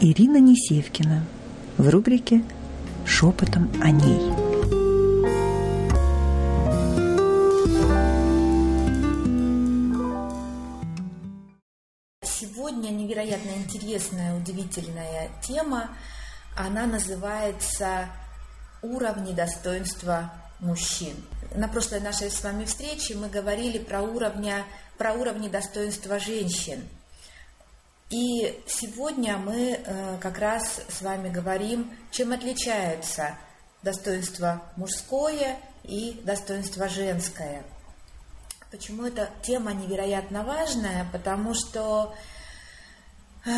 Ирина Несевкина в рубрике «Шепотом о ней». Сегодня невероятно интересная, удивительная тема. Она называется «Уровни достоинства мужчин». На прошлой нашей с вами встрече мы говорили про, уровня, про уровни достоинства женщин – и сегодня мы э, как раз с вами говорим, чем отличается достоинство мужское и достоинство женское. Почему эта тема невероятно важная? Потому что э,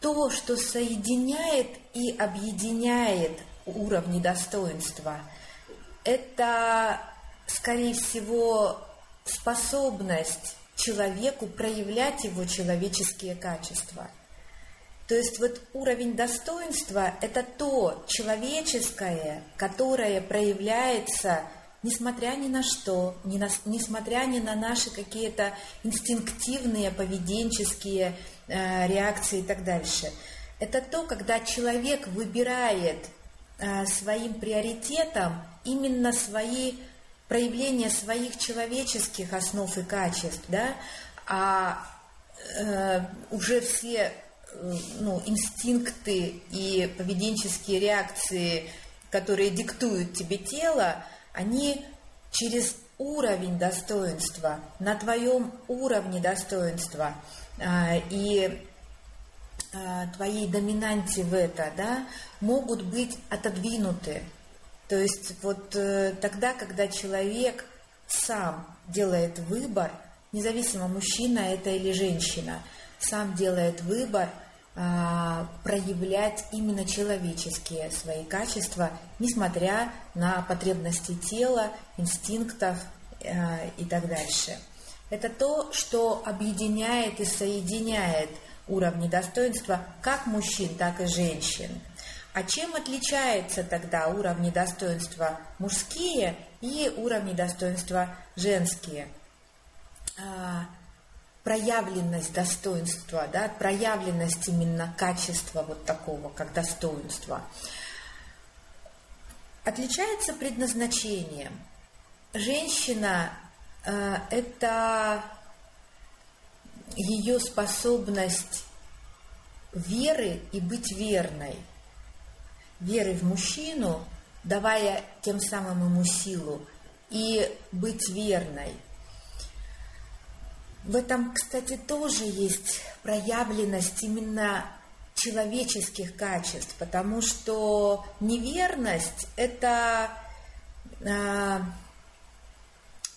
то, что соединяет и объединяет уровни достоинства, это, скорее всего, способность человеку проявлять его человеческие качества. То есть вот уровень достоинства – это то человеческое, которое проявляется несмотря ни на что, ни на, несмотря ни на наши какие-то инстинктивные поведенческие э, реакции и так дальше. Это то, когда человек выбирает э, своим приоритетом именно свои проявление своих человеческих основ и качеств, да, а э, уже все э, ну, инстинкты и поведенческие реакции, которые диктуют тебе тело, они через уровень достоинства, на твоем уровне достоинства э, и э, твоей доминанте в это, да, могут быть отодвинуты. То есть вот э, тогда, когда человек сам делает выбор, независимо мужчина это или женщина, сам делает выбор а, проявлять именно человеческие свои качества, несмотря на потребности тела, инстинктов э, и так дальше. Это то, что объединяет и соединяет уровни достоинства как мужчин, так и женщин. А чем отличаются тогда уровни достоинства мужские и уровни достоинства женские? А, проявленность достоинства, да, проявленность именно качества вот такого, как достоинство. Отличается предназначением. Женщина э, – это ее способность веры и быть верной – веры в мужчину, давая тем самым ему силу, и быть верной. В этом, кстати, тоже есть проявленность именно человеческих качеств, потому что неверность – это а,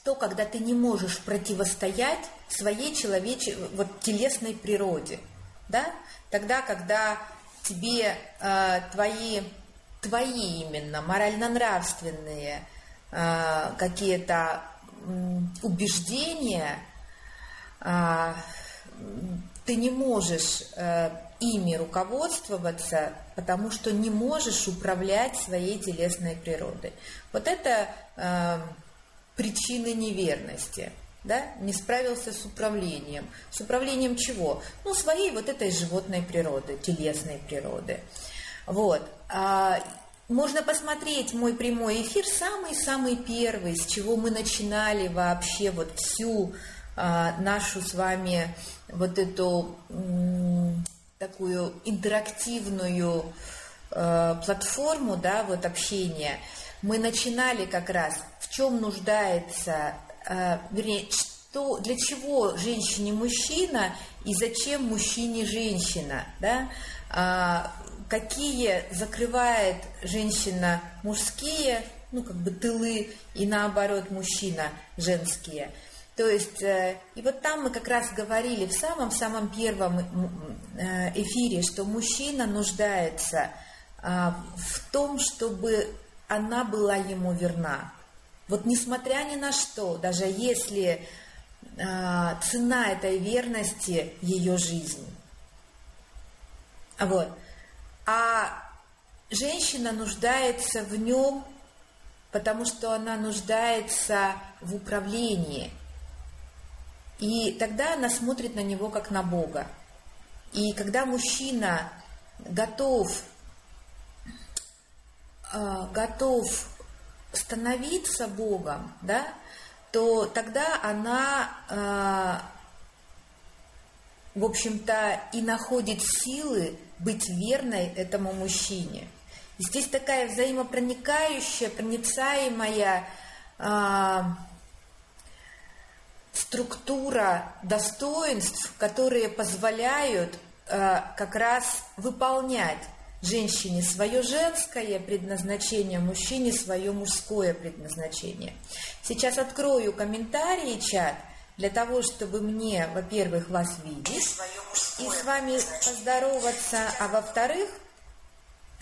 то, когда ты не можешь противостоять своей человеч... вот, телесной природе. Да? Тогда, когда тебе э, твои, твои именно морально-нравственные э, какие-то э, убеждения, э, ты не можешь э, ими руководствоваться, потому что не можешь управлять своей телесной природой. Вот это э, причины неверности да, не справился с управлением. С управлением чего? Ну, своей вот этой животной природы, телесной природы. Вот. А, можно посмотреть мой прямой эфир, самый-самый первый, с чего мы начинали вообще вот всю а, нашу с вами вот эту м, такую интерактивную а, платформу, да, вот общения. Мы начинали как раз, в чем нуждается вернее, что, для чего женщине мужчина и зачем мужчине женщина, да? А, какие закрывает женщина мужские, ну, как бы тылы, и наоборот мужчина женские. То есть, э, и вот там мы как раз говорили в самом-самом первом э, эфире, что мужчина нуждается а, в том, чтобы она была ему верна. Вот несмотря ни на что, даже если э, цена этой верности ее жизнь. Вот. А женщина нуждается в нем, потому что она нуждается в управлении. И тогда она смотрит на него как на Бога. И когда мужчина готов, э, готов становиться Богом, да, то тогда она, э, в общем-то, и находит силы быть верной этому мужчине. И здесь такая взаимопроникающая, проницаемая э, структура достоинств, которые позволяют э, как раз выполнять женщине свое женское предназначение, мужчине свое мужское предназначение. Сейчас открою комментарии, чат, для того, чтобы мне, во-первых, вас видеть и с вами поздороваться, а во-вторых,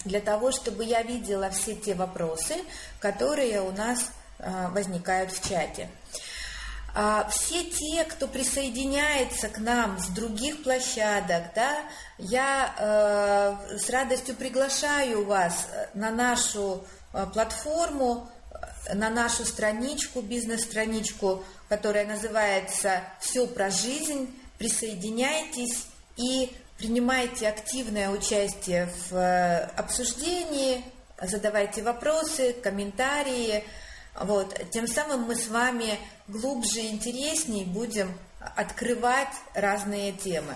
для того, чтобы я видела все те вопросы, которые у нас э, возникают в чате. А все те, кто присоединяется к нам с других площадок, да, я э, с радостью приглашаю вас на нашу э, платформу, на нашу страничку, бизнес-страничку, которая называется «Все про жизнь». Присоединяйтесь и принимайте активное участие в э, обсуждении, задавайте вопросы, комментарии, вот. Тем самым мы с вами глубже и интереснее будем открывать разные темы.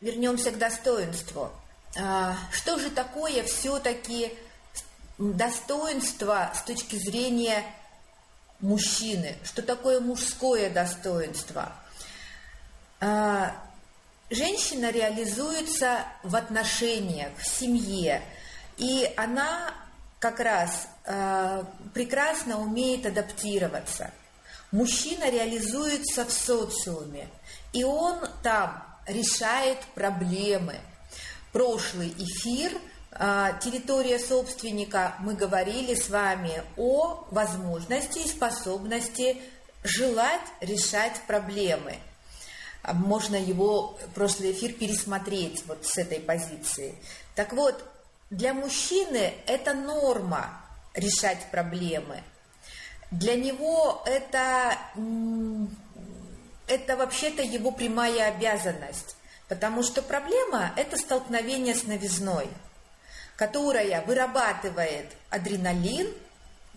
Вернемся к достоинству. А, что же такое все-таки достоинство с точки зрения мужчины? Что такое мужское достоинство? А, женщина реализуется в отношениях, в семье, и она как раз э, прекрасно умеет адаптироваться. Мужчина реализуется в социуме, и он там решает проблемы. Прошлый эфир э, «Территория собственника» мы говорили с вами о возможности и способности желать решать проблемы. Можно его прошлый эфир пересмотреть вот с этой позиции. Так вот, для мужчины это норма решать проблемы. Для него это, это вообще-то его прямая обязанность, потому что проблема – это столкновение с новизной, которая вырабатывает адреналин,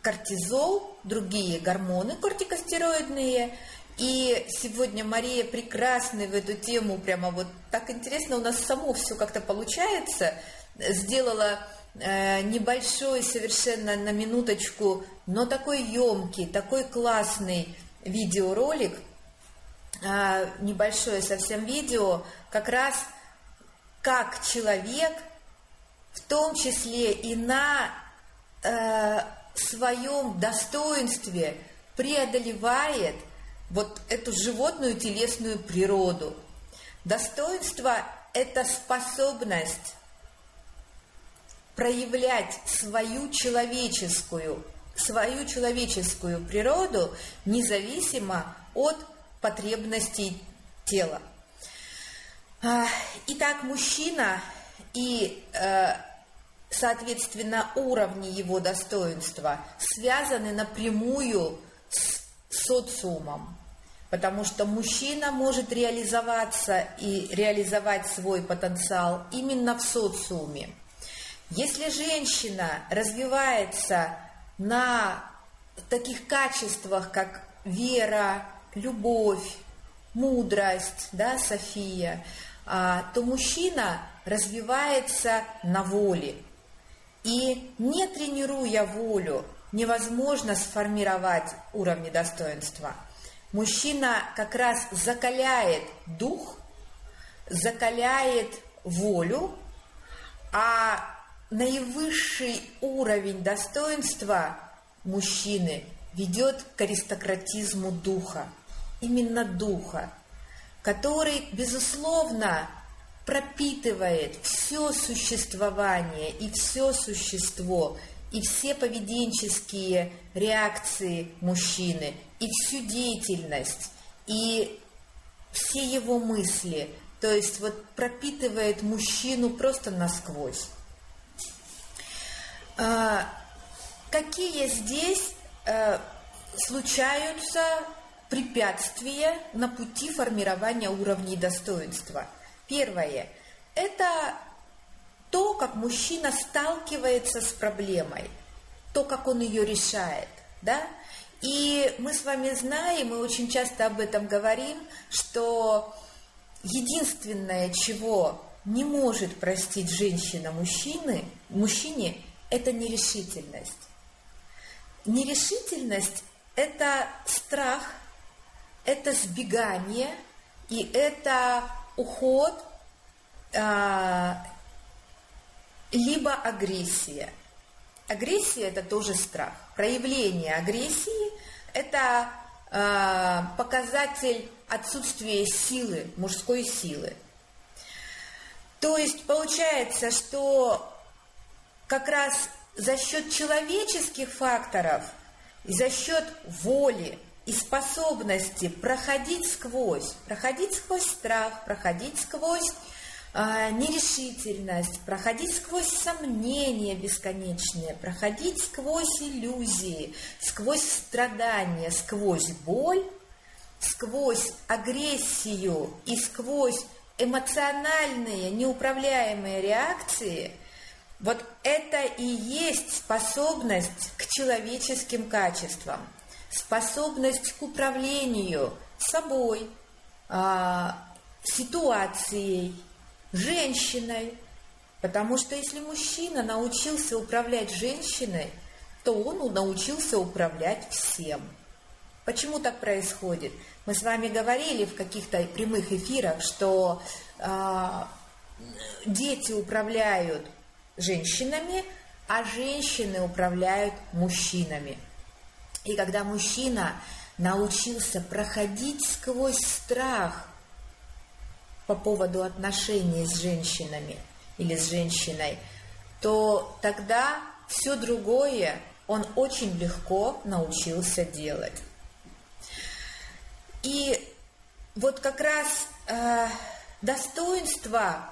кортизол, другие гормоны кортикостероидные. И сегодня Мария прекрасный в эту тему, прямо вот так интересно у нас само все как-то получается – сделала э, небольшой совершенно на минуточку, но такой емкий, такой классный видеоролик, э, небольшое совсем видео, как раз как человек, в том числе и на э, своем достоинстве преодолевает вот эту животную телесную природу. Достоинство – это способность проявлять свою человеческую, свою человеческую природу независимо от потребностей тела. А, итак, мужчина и, э, соответственно, уровни его достоинства связаны напрямую с социумом, потому что мужчина может реализоваться и реализовать свой потенциал именно в социуме. Если женщина развивается на таких качествах, как вера, любовь, мудрость, да, София, а, то мужчина развивается на воле. И не тренируя волю, невозможно сформировать уровни достоинства. Мужчина как раз закаляет дух, закаляет волю, а наивысший уровень достоинства мужчины ведет к аристократизму духа, именно духа, который, безусловно, пропитывает все существование и все существо, и все поведенческие реакции мужчины, и всю деятельность, и все его мысли, то есть вот пропитывает мужчину просто насквозь. А, какие здесь э, случаются препятствия на пути формирования уровней достоинства? Первое – это то, как мужчина сталкивается с проблемой, то, как он ее решает, да? И мы с вами знаем, мы очень часто об этом говорим, что единственное, чего не может простить женщина мужчины, мужчине, это нерешительность. Нерешительность – это страх, это сбегание, и это уход, а, либо агрессия. Агрессия – это тоже страх. Проявление агрессии – это э, показатель отсутствия силы, мужской силы. То есть получается, что как раз за счет человеческих факторов за счет воли и способности проходить сквозь, проходить сквозь страх, проходить сквозь э, нерешительность, проходить сквозь сомнения бесконечные, проходить сквозь иллюзии, сквозь страдания, сквозь боль, сквозь агрессию и сквозь эмоциональные неуправляемые реакции, вот это и есть способность к человеческим качествам, способность к управлению собой, э, ситуацией, женщиной. Потому что если мужчина научился управлять женщиной, то он научился управлять всем. Почему так происходит? Мы с вами говорили в каких-то прямых эфирах, что э, дети управляют женщинами, а женщины управляют мужчинами. И когда мужчина научился проходить сквозь страх по поводу отношений с женщинами или с женщиной, то тогда все другое он очень легко научился делать. И вот как раз э, достоинство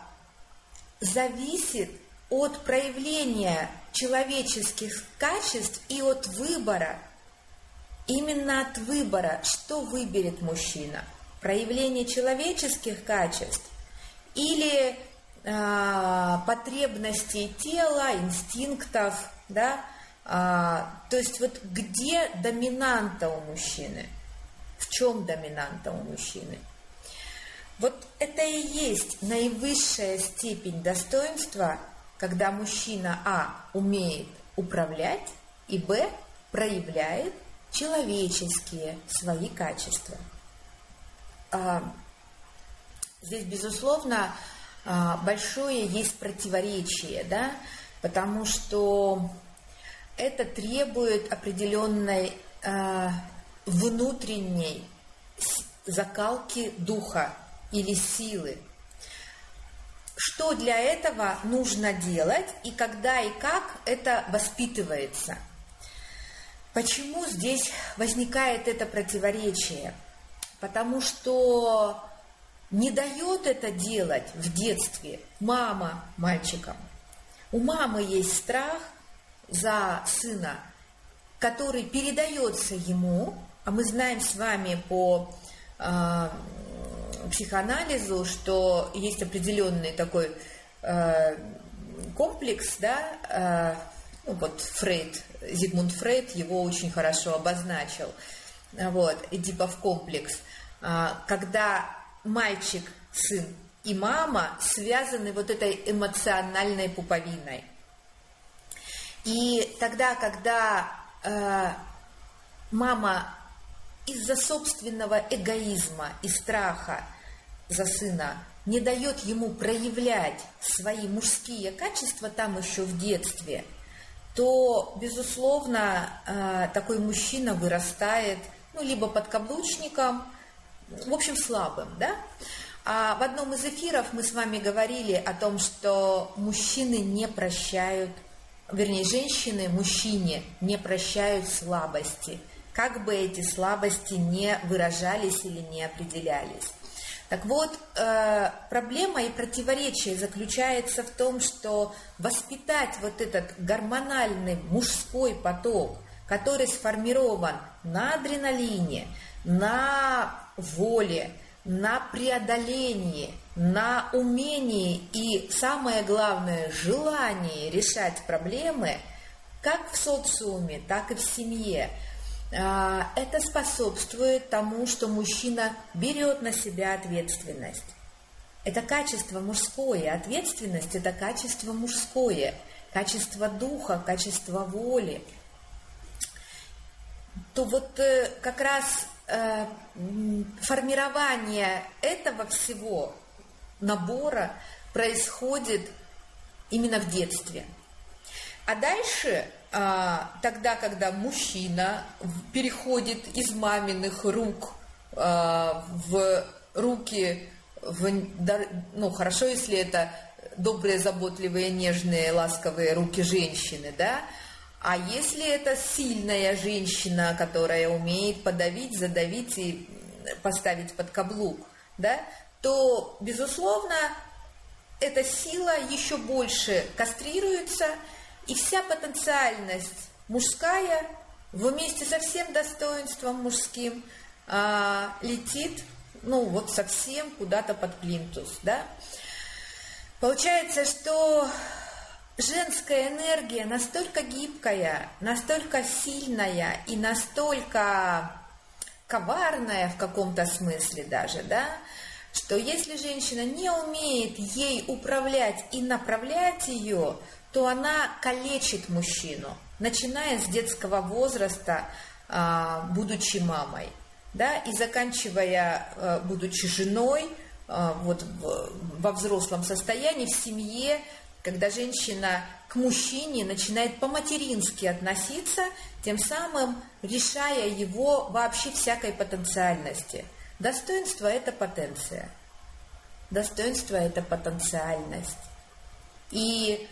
зависит от проявления человеческих качеств и от выбора, именно от выбора, что выберет мужчина – проявление человеческих качеств или э, потребностей тела, инстинктов, да, а, то есть вот где доминанта у мужчины, в чем доминанта у мужчины. Вот это и есть наивысшая степень достоинства, когда мужчина А умеет управлять и Б проявляет человеческие свои качества. А, здесь, безусловно, а, большое есть противоречие, да, потому что это требует определенной а, внутренней закалки духа или силы. Что для этого нужно делать и когда и как это воспитывается? Почему здесь возникает это противоречие? потому что не дает это делать в детстве мама мальчикам. У мамы есть страх за сына, который передается ему, а мы знаем с вами по э, психоанализу, что есть определенный такой э, комплекс, да, э, ну вот Фрейд, Зигмунд Фрейд его очень хорошо обозначил, вот, Эдипов комплекс, а, когда мальчик, сын и мама связаны вот этой эмоциональной пуповиной. И тогда, когда э, мама из-за собственного эгоизма и страха за сына не дает ему проявлять свои мужские качества там еще в детстве, то, безусловно, э, такой мужчина вырастает ну, либо под каблучником, в общем, слабым, да? А в одном из эфиров мы с вами говорили о том, что мужчины не прощают, вернее, женщины мужчине не прощают слабости, как бы эти слабости не выражались или не определялись. Так вот, э, проблема и противоречие заключается в том, что воспитать вот этот гормональный мужской поток, который сформирован на адреналине, на воле, на преодолении на умении и, самое главное, желании решать проблемы как в социуме, так и в семье. А, это способствует тому, что мужчина берет на себя ответственность. Это качество мужское, ответственность – это качество мужское, качество духа, качество воли. То вот э, как раз э, формирование этого всего набора происходит именно в детстве. А дальше, тогда, когда мужчина переходит из маминых рук а, в руки, в, ну хорошо, если это добрые, заботливые, нежные, ласковые руки женщины, да, а если это сильная женщина, которая умеет подавить, задавить и поставить под каблук, да, то, безусловно, эта сила еще больше кастрируется, и вся потенциальность мужская вместе со всем достоинством мужским а, летит, ну вот совсем куда-то под плинтус, да. Получается, что женская энергия настолько гибкая, настолько сильная и настолько коварная в каком-то смысле даже, да, что если женщина не умеет ей управлять и направлять ее, то она калечит мужчину, начиная с детского возраста, а, будучи мамой, да, и заканчивая, а, будучи женой, а, вот во взрослом состоянии, в семье, когда женщина к мужчине начинает по-матерински относиться, тем самым решая его вообще всякой потенциальности – Достоинство – это потенция. Достоинство – это потенциальность. И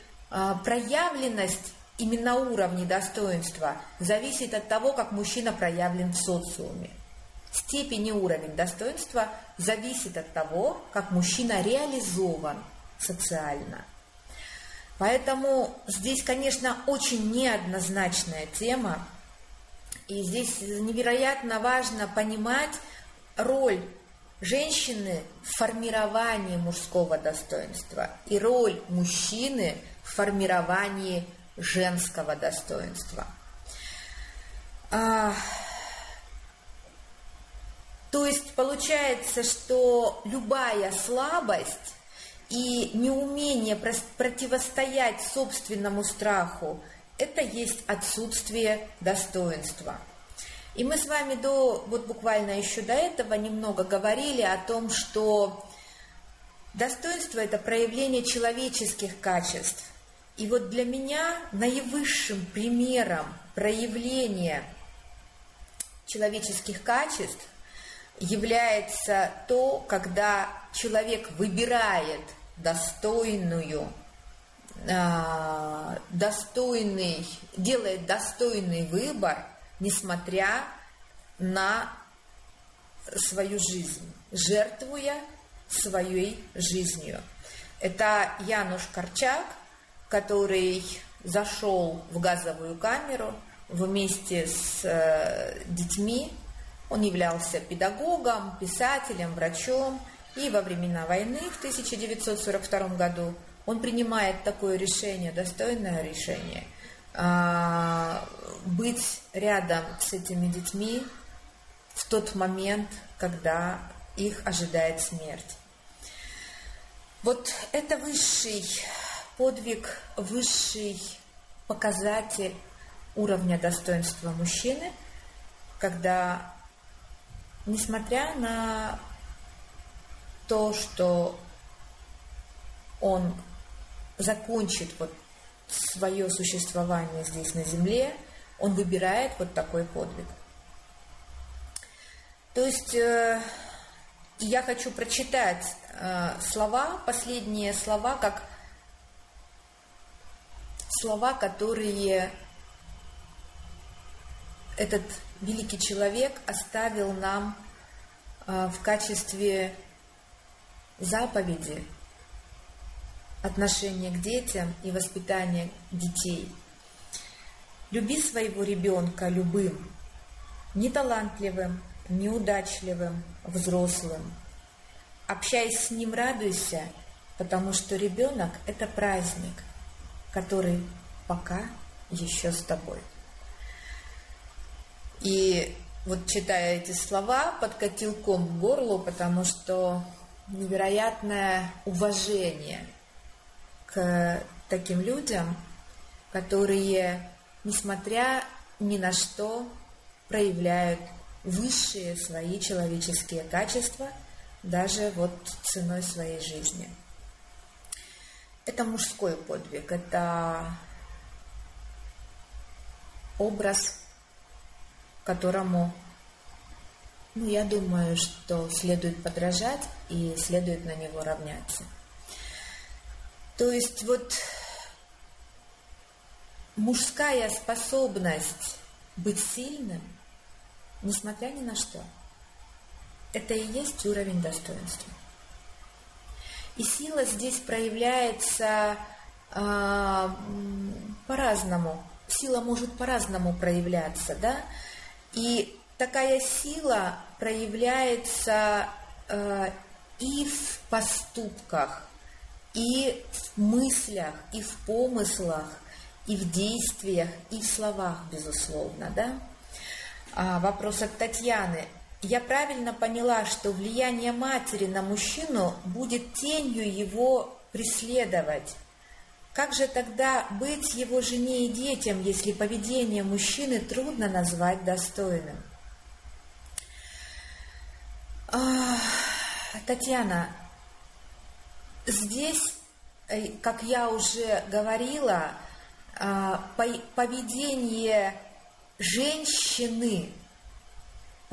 проявленность именно на уровне достоинства зависит от того, как мужчина проявлен в социуме. Степень и уровень достоинства зависит от того, как мужчина реализован социально. Поэтому здесь, конечно, очень неоднозначная тема. И здесь невероятно важно понимать, роль женщины в формировании мужского достоинства и роль мужчины формировании женского достоинства. А, то есть получается, что любая слабость и неумение противостоять собственному страху – это есть отсутствие достоинства – и мы с вами до, вот буквально еще до этого немного говорили о том, что достоинство – это проявление человеческих качеств. И вот для меня наивысшим примером проявления человеческих качеств является то, когда человек выбирает достойную, а, достойный, делает достойный выбор – несмотря на свою жизнь, жертвуя своей жизнью. Это Януш Корчак, который зашел в газовую камеру вместе с э, детьми. Он являлся педагогом, писателем, врачом. И во времена войны в 1942 году он принимает такое решение, достойное решение, а, быть рядом с этими детьми в тот момент, когда их ожидает смерть. Вот это высший подвиг, высший показатель уровня достоинства мужчины, когда, несмотря на то, что он закончит вот свое существование здесь на Земле, он выбирает вот такой подвиг. То есть э, я хочу прочитать э, слова, последние слова, как слова, которые этот великий человек оставил нам э, в качестве заповеди отношения к детям и воспитания детей. Люби своего ребенка любым, неталантливым, неудачливым, взрослым. общаясь с ним, радуйся, потому что ребенок – это праздник, который пока еще с тобой. И вот читая эти слова, подкатил ком к горлу, потому что невероятное уважение к таким людям, которые, несмотря ни на что, проявляют высшие свои человеческие качества, даже вот ценой своей жизни. Это мужской подвиг, это образ, которому, ну, я думаю, что следует подражать и следует на него равняться. То есть вот мужская способность быть сильным, несмотря ни на что, это и есть уровень достоинства. И сила здесь проявляется э, по-разному. Сила может по-разному проявляться, да? И такая сила проявляется э, и в поступках, и в мыслях, и в помыслах, и в действиях, и в словах, безусловно, да? А, вопрос от Татьяны. Я правильно поняла, что влияние матери на мужчину будет тенью его преследовать. Как же тогда быть его жене и детям, если поведение мужчины трудно назвать достойным? Татьяна, здесь, э, как я уже говорила, а, поведение женщины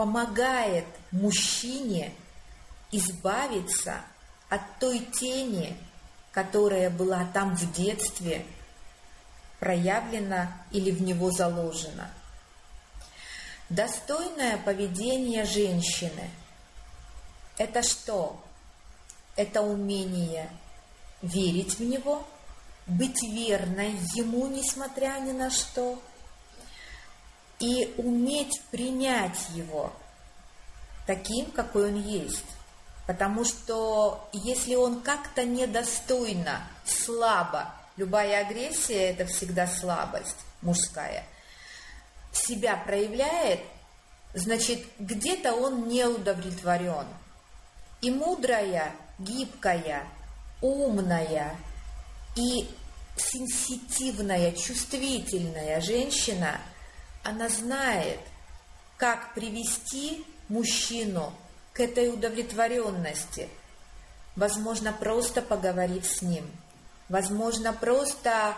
помогает мужчине избавиться от той тени, которая была там в детстве проявлена или в него заложена. Достойное поведение женщины – это что? Это умение верить в него, быть верной ему, несмотря ни на что, и уметь принять его таким, какой он есть. Потому что если он как-то недостойно, слабо, любая агрессия – это всегда слабость мужская, себя проявляет, значит, где-то он не удовлетворен. И мудрая, гибкая, умная и сенситивная, чувствительная женщина, она знает, как привести мужчину к этой удовлетворенности. Возможно, просто поговорив с ним. Возможно, просто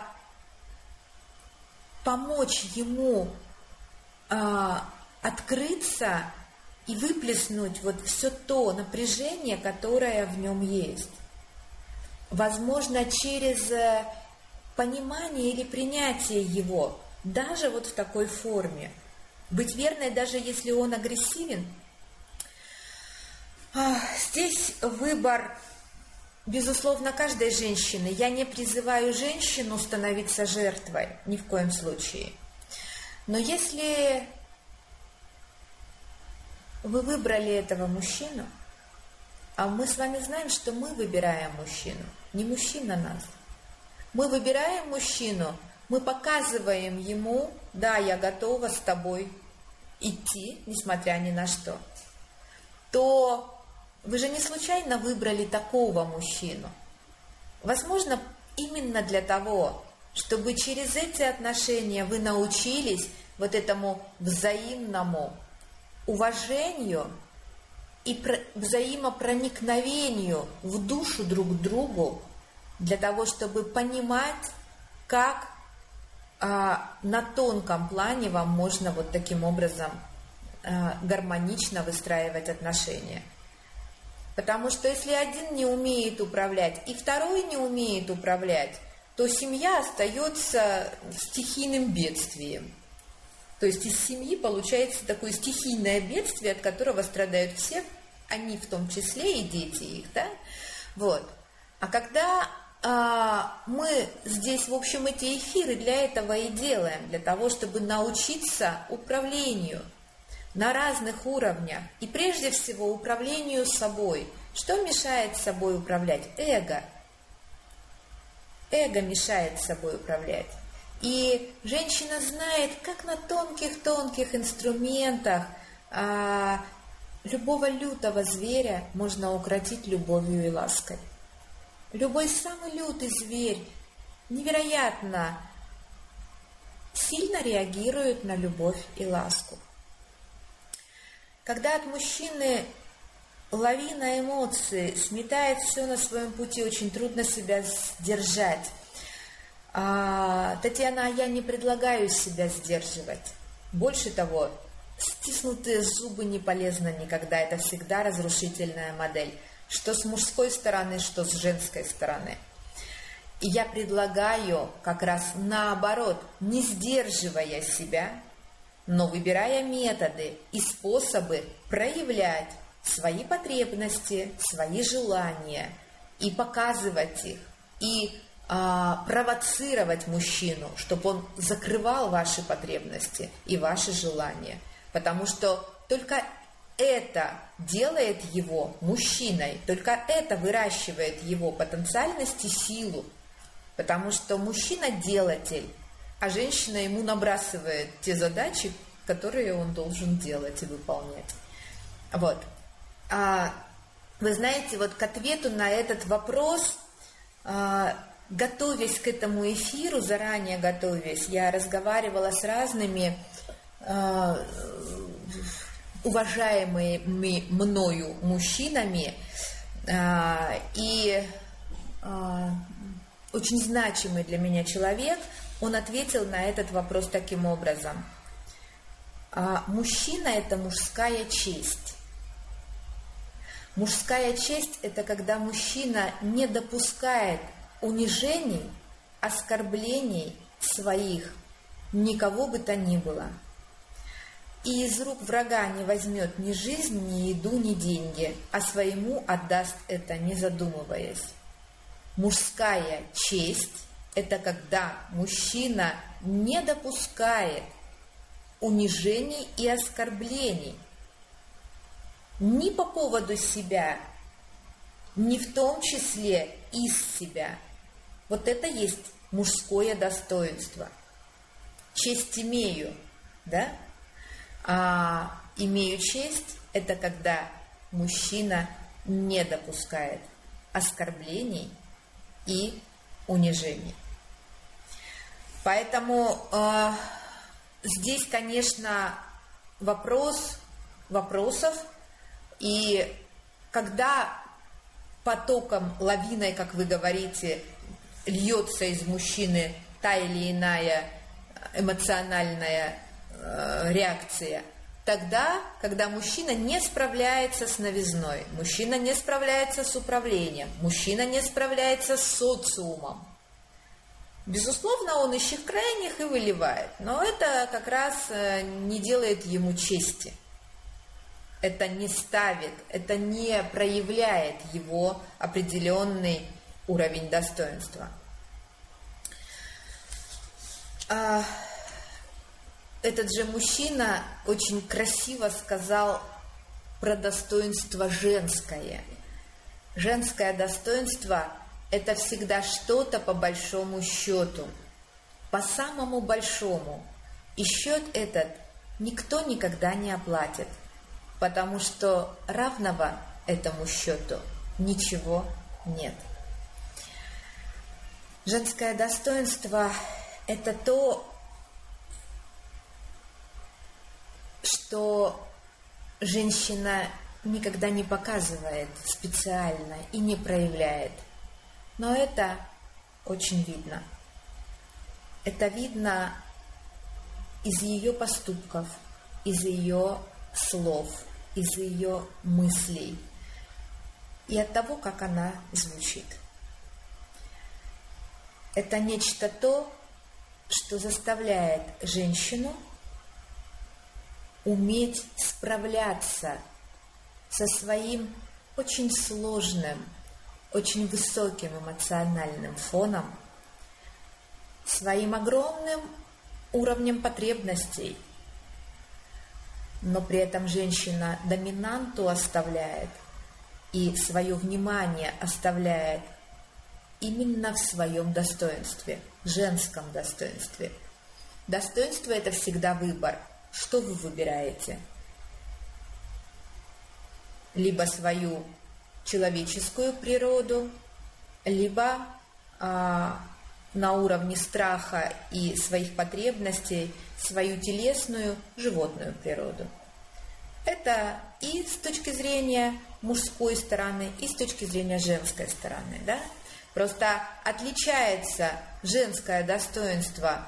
помочь ему э, открыться и выплеснуть вот все то напряжение, которое в нем есть. Возможно, через э, понимание или принятие его, даже вот в такой форме. Быть верной, даже если он агрессивен – Здесь выбор, безусловно, каждой женщины. Я не призываю женщину становиться жертвой, ни в коем случае. Но если вы выбрали этого мужчину, а мы с вами знаем, что мы выбираем мужчину, не мужчина нас. Мы выбираем мужчину, мы показываем ему, да, я готова с тобой идти, несмотря ни на что, то вы же не случайно выбрали такого мужчину. Возможно, именно для того, чтобы через эти отношения вы научились вот этому взаимному уважению и взаимопроникновению в душу друг к другу, для того, чтобы понимать, как на тонком плане вам можно вот таким образом а, гармонично выстраивать отношения. Потому что если один не умеет управлять и второй не умеет управлять, то семья остается стихийным бедствием. То есть из семьи получается такое стихийное бедствие, от которого страдают все, они в том числе и дети их, да? Вот. А когда а, мы здесь, в общем, эти эфиры для этого и делаем, для того, чтобы научиться управлению – на разных уровнях. И прежде всего управлению собой. Что мешает собой управлять? Эго. Эго мешает собой управлять. И женщина знает, как на тонких-тонких инструментах а, любого лютого зверя можно укротить любовью и лаской. Любой самый лютый зверь невероятно сильно реагирует на любовь и ласку. Когда от мужчины лавина эмоций сметает все на своем пути, очень трудно себя сдержать. А, Татьяна, я не предлагаю себя сдерживать. Больше того, стиснутые зубы не полезно никогда. Это всегда разрушительная модель. Что с мужской стороны, что с женской стороны. И я предлагаю как раз наоборот, не сдерживая себя, но выбирая методы и способы проявлять свои потребности, свои желания и показывать их, и а, провоцировать мужчину, чтобы он закрывал ваши потребности и ваши желания. Потому что только это делает его мужчиной, только это выращивает его потенциальность и силу. Потому что мужчина делатель, а женщина ему набрасывает те задачи, которые он должен делать и выполнять. Вот. А, вы знаете, вот к ответу на этот вопрос а, готовясь к этому эфиру, заранее готовясь, я разговаривала с разными э, уважаемыми мною мужчинами э, и э, очень значимый для меня человек, он ответил на этот вопрос таким образом. Мужчина – это мужская честь. Мужская честь – это когда мужчина не допускает унижений, оскорблений своих никого бы то ни было. И из рук врага не возьмет ни жизнь, ни еду, ни деньги, а своему отдаст это, не задумываясь. Мужская честь – это когда мужчина не допускает унижений и оскорблений ни по поводу себя, ни в том числе из себя – вот это есть мужское достоинство. Честь имею, да? А имею честь – это когда мужчина не допускает оскорблений и унижений. Поэтому э, здесь, конечно, вопрос вопросов, и когда потоком, лавиной, как вы говорите, льется из мужчины та или иная эмоциональная э, реакция, тогда, когда мужчина не справляется с новизной, мужчина не справляется с управлением, мужчина не справляется с социумом. Безусловно, он ищет крайних и выливает, но это как раз э, не делает ему чести. Это не ставит, это не проявляет его определенный уровень достоинства. Этот же мужчина очень красиво сказал про достоинство женское. Женское достоинство – это всегда что-то по большому счету, по самому большому. И счет этот никто никогда не оплатит, потому что равного этому счету ничего нет. Женское достоинство – это то, что женщина никогда не показывает специально и не проявляет. Но это очень видно. Это видно из ее поступков, из ее слов, из ее мыслей и от того, как она звучит – это нечто то, что заставляет женщину уметь справляться со своим очень сложным, очень высоким эмоциональным фоном, своим огромным уровнем потребностей, но при этом женщина доминанту оставляет и свое внимание оставляет именно в своем достоинстве, женском достоинстве. Достоинство – это всегда выбор. Что вы выбираете? Либо свою человеческую природу, либо а, на уровне страха и своих потребностей свою телесную животную природу. Это и с точки зрения мужской стороны, и с точки зрения женской стороны. Да? Просто отличается женское достоинство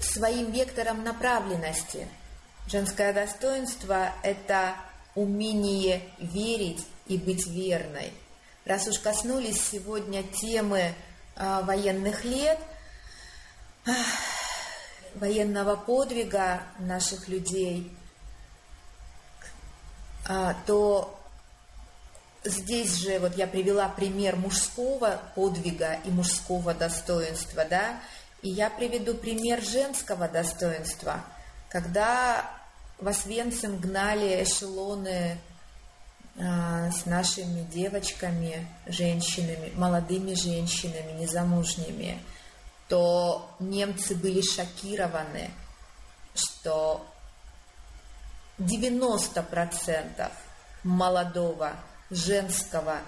своим вектором направленности. Женское достоинство – это умение верить и быть верной. Раз уж коснулись сегодня темы э, военных лет, э, военного подвига наших людей, э, то здесь же вот я привела пример мужского подвига и мужского достоинства, да, и я приведу пример женского достоинства, когда в Освенцим гнали эшелоны а, с нашими девочками, женщинами, молодыми женщинами, незамужними, то немцы были шокированы, что 90% молодого женского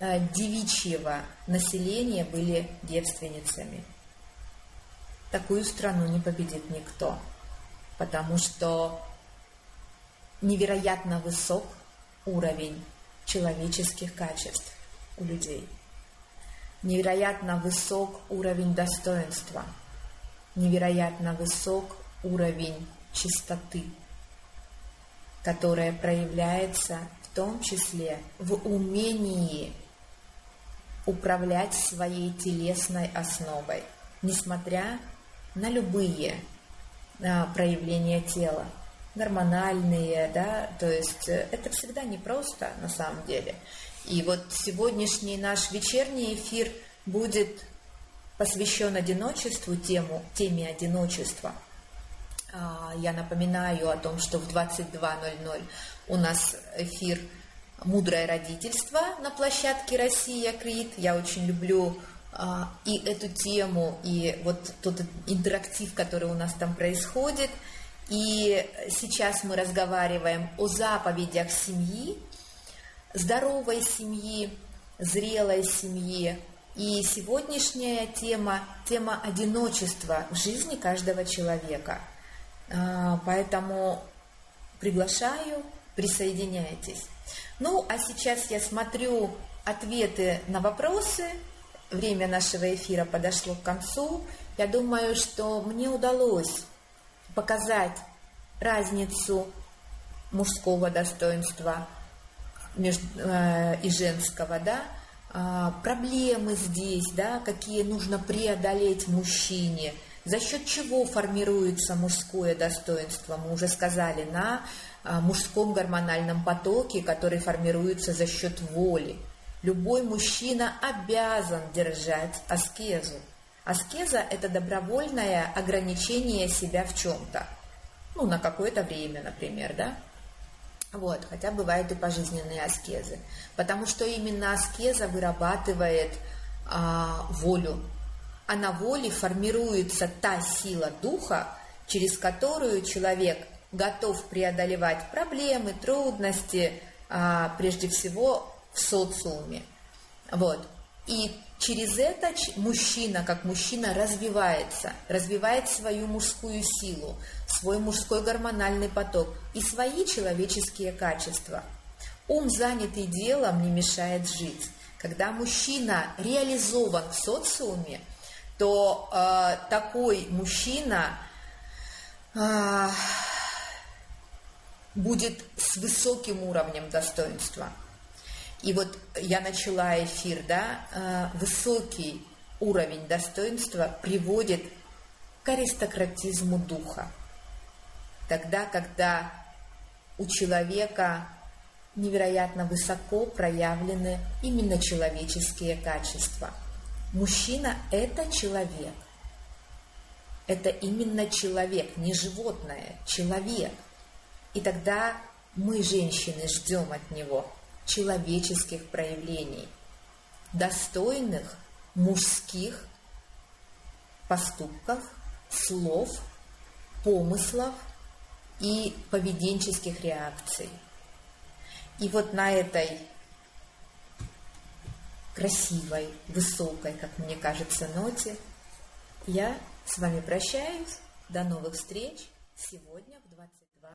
э, девичьего населения были девственницами. Такую страну не победит никто потому что невероятно высок уровень человеческих качеств у людей. Невероятно высок уровень достоинства, невероятно высок уровень чистоты, которая проявляется в том числе в умении управлять своей телесной основой, несмотря на любые а, проявления тела, гормональные, да, то есть э, это всегда непросто на самом деле. И вот сегодняшний наш вечерний эфир будет посвящен одиночеству, тему, теме одиночества. А, я напоминаю о том, что в 22.00 у нас эфир «Мудрое родительство» на площадке «Россия Крит». Я очень люблю и эту тему, и вот тот интерактив, который у нас там происходит. И сейчас мы разговариваем о заповедях семьи, здоровой семьи, зрелой семьи. И сегодняшняя тема – тема одиночества в жизни каждого человека. А, поэтому приглашаю, присоединяйтесь. Ну, а сейчас я смотрю ответы на вопросы – время нашего эфира подошло к концу. Я думаю, что мне удалось показать разницу мужского достоинства э, и женского, да, э, проблемы здесь, да, какие нужно преодолеть мужчине, за счет чего формируется мужское достоинство, мы уже сказали, на э, мужском гормональном потоке, который формируется за счет воли. Любой мужчина обязан держать аскезу. Аскеза – это добровольное ограничение себя в чем-то. Ну, на какое-то время, например, да? Вот, хотя бывают и пожизненные аскезы. Потому что именно аскеза вырабатывает а, волю. А на воле формируется та сила духа, через которую человек готов преодолевать проблемы, трудности, а, прежде всего в социуме. Вот. И через это мужчина, как мужчина, развивается, развивает свою мужскую силу, свой мужской гормональный поток и свои человеческие качества. Ум, занятый делом, не мешает жить. Когда мужчина реализован в социуме, то э, такой мужчина э, будет с высоким уровнем достоинства – и вот я начала эфир, да, э, высокий уровень достоинства приводит к аристократизму духа. Тогда, когда у человека невероятно высоко проявлены именно человеческие качества. Мужчина – это человек. Это именно человек, не животное, человек. И тогда мы, женщины, ждем от него человеческих проявлений, достойных мужских поступков, слов, помыслов и поведенческих реакций. И вот на этой красивой, высокой, как мне кажется, ноте я с вами прощаюсь. До новых встреч сегодня в 20.